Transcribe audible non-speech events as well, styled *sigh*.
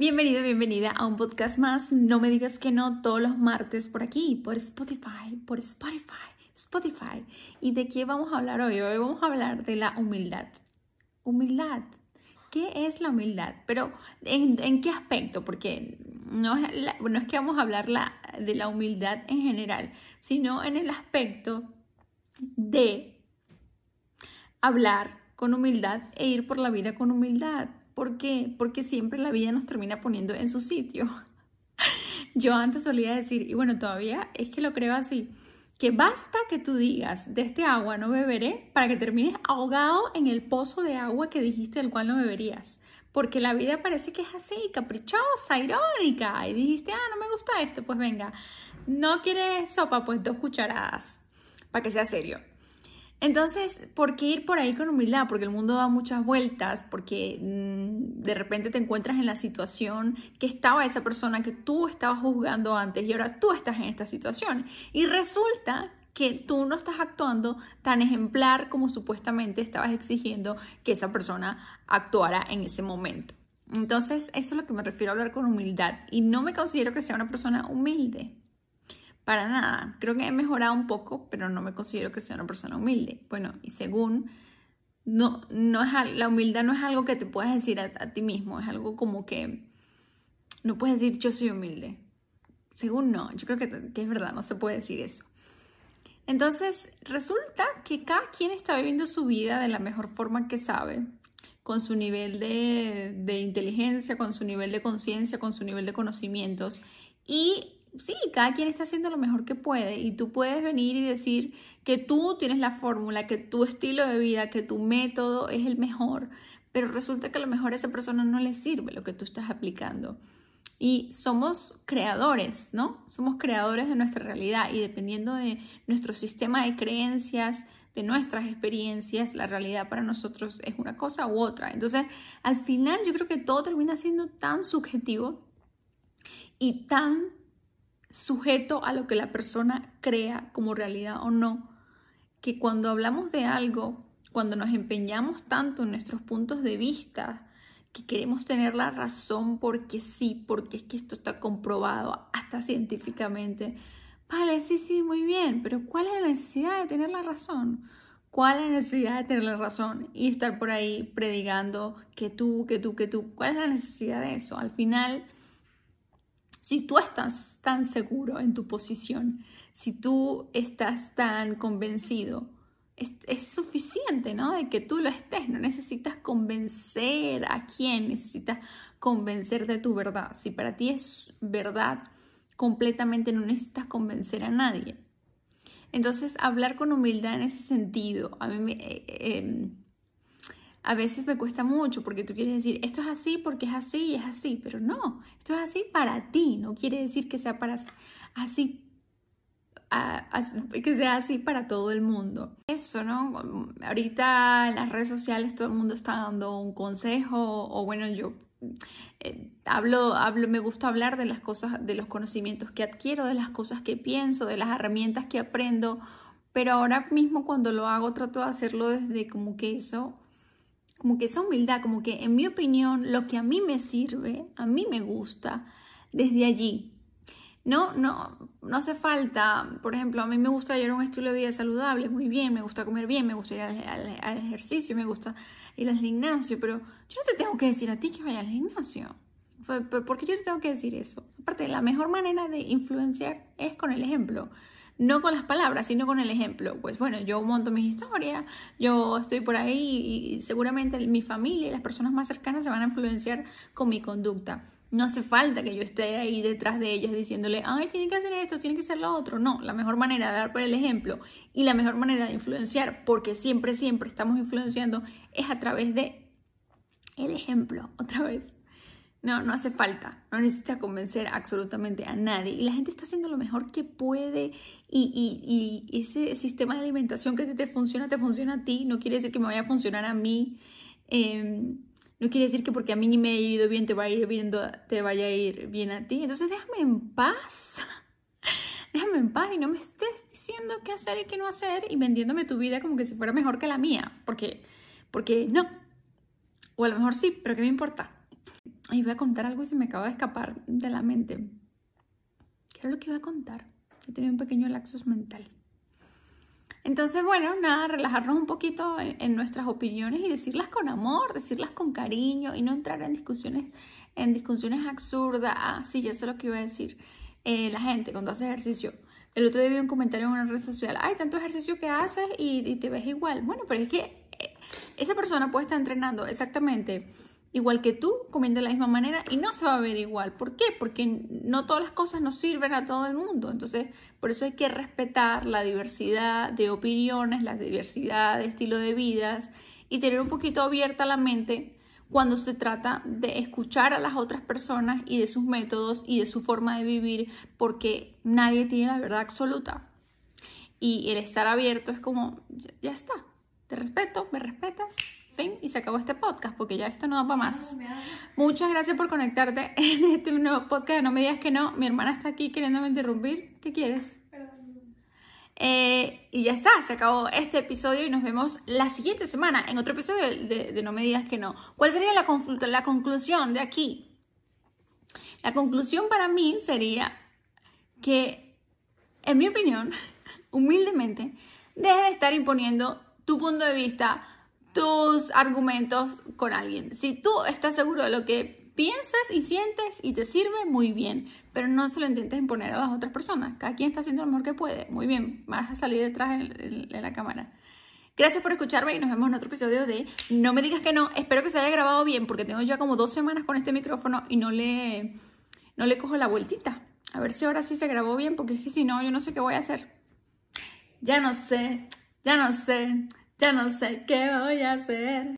Bienvenido, bienvenida a un podcast más. No me digas que no todos los martes por aquí, por Spotify, por Spotify, Spotify. ¿Y de qué vamos a hablar hoy? Hoy vamos a hablar de la humildad. Humildad. ¿Qué es la humildad? Pero ¿en, qué aspecto? Porque no es, no es que vamos a hablar de la humildad en general, sino en el aspecto de hablar con humildad e ir por la vida con humildad. ¿Por qué? Porque siempre la vida nos termina poniendo en su sitio. *laughs* Yo antes solía decir, y bueno, todavía es que lo creo así, que basta que tú digas, de este agua no beberé, para que termines ahogado en el pozo de agua que dijiste del cual no beberías. Porque la vida parece que es así, caprichosa, irónica. Y dijiste, ah, no me gusta esto, pues venga, no quieres sopa, pues dos cucharadas, para que sea serio. Entonces, ¿por qué ir por ahí con humildad? Porque el mundo da muchas vueltas, porque mm, de repente te encuentras en la situación que estaba esa persona que tú estabas juzgando antes y ahora tú estás en esta situación. Y resulta que tú no estás actuando tan ejemplar como supuestamente estabas exigiendo que esa persona actuara en ese momento. Entonces, eso es lo que me refiero a hablar con humildad. Y no me considero que sea una persona humilde. Para nada. Creo que he mejorado un poco, pero no me considero que sea una persona humilde. Bueno, y según, no, no es, la humildad no es algo que te puedas decir a, ti mismo, es algo como que no puedes decir yo soy humilde. Según no, yo creo que, que es verdad, no se puede decir eso. Entonces, resulta que cada quien está viviendo su vida de la mejor forma que sabe, con su nivel de, de inteligencia, con su nivel de conciencia, con su nivel de conocimientos. Y sí, cada quien está haciendo lo mejor que puede y tú puedes venir y decir que tú tienes la fórmula, que tu estilo de vida, que tu método es el mejor, pero resulta que a lo mejor a esa persona no le sirve lo que tú estás aplicando. Y somos creadores, ¿no? Somos creadores de nuestra realidad y dependiendo de nuestro sistema de creencias, de nuestras experiencias, la realidad para nosotros es una cosa u otra. Entonces, al final yo creo que todo termina siendo tan subjetivo y tan sujeto a lo que la persona crea como realidad o no, que cuando hablamos de algo, cuando nos empeñamos tanto en nuestros puntos de vista, que queremos tener la razón porque sí, porque es que esto está comprobado hasta científicamente. Vale, sí, sí, muy bien, pero ¿cuál es la necesidad de tener la razón? ¿Cuál es la necesidad de tener la razón y estar por ahí predicando que tú, que tú, que tú? ¿Cuál es la necesidad de eso? Al final si tú estás tan seguro en tu posición, si tú estás tan convencido, es, suficiente, ¿no? De que tú lo estés, no necesitas convencer a quién, necesitas convencer de tu verdad. Si para ti es verdad, completamente no necesitas convencer a nadie. Entonces, hablar con humildad en ese sentido, a mí me, eh, em, a veces me cuesta mucho porque tú quieres decir, esto es así porque es así y es así, pero no, esto es así para ti, no quiere decir que sea para así, que sea así para todo el mundo. Eso, ¿no? Ahorita en las redes sociales todo el mundo está dando un consejo o bueno, yo eh, hablo, hablo, me gusta hablar de las cosas, de los conocimientos que adquiero, de las cosas que pienso, de las herramientas que aprendo, pero ahora mismo cuando lo hago trato de hacerlo desde como que eso como que esa humildad, como que en mi opinión, lo que a mí me sirve, a mí me gusta, desde allí. No, no, no hace falta, por ejemplo, a mí me gusta llevar un estilo de vida saludable, muy bien, me gusta comer bien, me gusta ir al, ejercicio, me gusta ir al gimnasio, pero yo no te tengo que decir a ti que vayas al gimnasio. ¿Por qué yo te tengo que decir eso? Aparte, la mejor manera de influenciar es con el ejemplo no con las palabras, sino con el ejemplo. Pues bueno, yo monto mis historias, yo estoy por ahí y seguramente mi familia y las personas más cercanas se van a influenciar con mi conducta. No hace falta que yo esté ahí detrás de ellas diciéndole, ay, tiene que hacer esto, tiene que hacer lo otro. No, la mejor manera de dar por el ejemplo y la mejor manera de influenciar, porque siempre, siempre estamos influenciando, es a través de el ejemplo, otra vez. No, no hace falta, no necesitas convencer absolutamente a nadie. Y la gente está haciendo lo mejor que puede y, ese sistema de alimentación que te funciona, te funciona a ti. No quiere decir que me vaya a funcionar a mí. Em, no quiere decir que porque a mí ni me haya ido bien te vaya a ir, viendo, te vaya a ir bien a ti. Entonces déjame en paz. *laughs* déjame en paz y no me estés diciendo qué hacer y qué no hacer y vendiéndome tu vida como que si fuera mejor que la mía. Porque, porque no. O a lo mejor sí, pero ¿qué me importa? Y voy a contar algo y se me acaba de escapar de la mente. ¿Qué era lo que iba a contar? He tenido un pequeño laxus mental. Entonces, bueno, nada, relajarnos un poquito en, nuestras opiniones y decirlas con amor, decirlas con cariño y no entrar en discusiones, en discusiones absurdas. Ah, sí, ya sé lo que iba a decir. Eh, la gente cuando hace ejercicio. El otro día vi un comentario en una red social, ay, tanto ejercicio que haces y, y te ves igual. Bueno, pero es que eh, esa persona puede estar entrenando exactamente igual que tú, comiendo de la misma manera y no se va a ver igual. ¿Por qué? Porque no todas las cosas nos sirven a todo el mundo. Entonces, por eso hay que respetar la diversidad de opiniones, la diversidad de estilo de vidas y tener un poquito abierta la mente cuando se trata de escuchar a las otras personas y de sus métodos y de su forma de vivir, porque nadie tiene la verdad absoluta. Y el estar abierto es como, ya está, te respeto, me respetas, y se acabó este podcast porque ya esto no da para más. Muchas gracias por conectarte *laughs* en este nuevo podcast. No me digas que no, mi hermana está aquí queriéndome interrumpir. ¿Qué quieres? Eh, y ya está, se acabó este episodio y nos vemos la siguiente semana en otro episodio de, No me digas que no. ¿Cuál sería la, la conclusión de aquí? La conclusión para mí sería que, en mi opinión, *laughs* humildemente, deje de estar imponiendo tu punto de vista tus argumentos con alguien. Si tú estás seguro de lo que piensas y sientes y te sirve, muy bien, pero no se lo intentes imponer a las otras personas. Cada quien está haciendo lo mejor que puede. Muy bien, vas a salir detrás de la cámara. Gracias por escucharme y nos vemos en otro episodio de No me digas que no. Espero que se haya grabado bien porque tengo ya como dos semanas con este micrófono y no le, no le cojo la vueltita. A ver si ahora sí se grabó bien porque es que si no, yo no sé qué voy a hacer. Ya no sé, ya no sé. Ya no sé qué voy a hacer.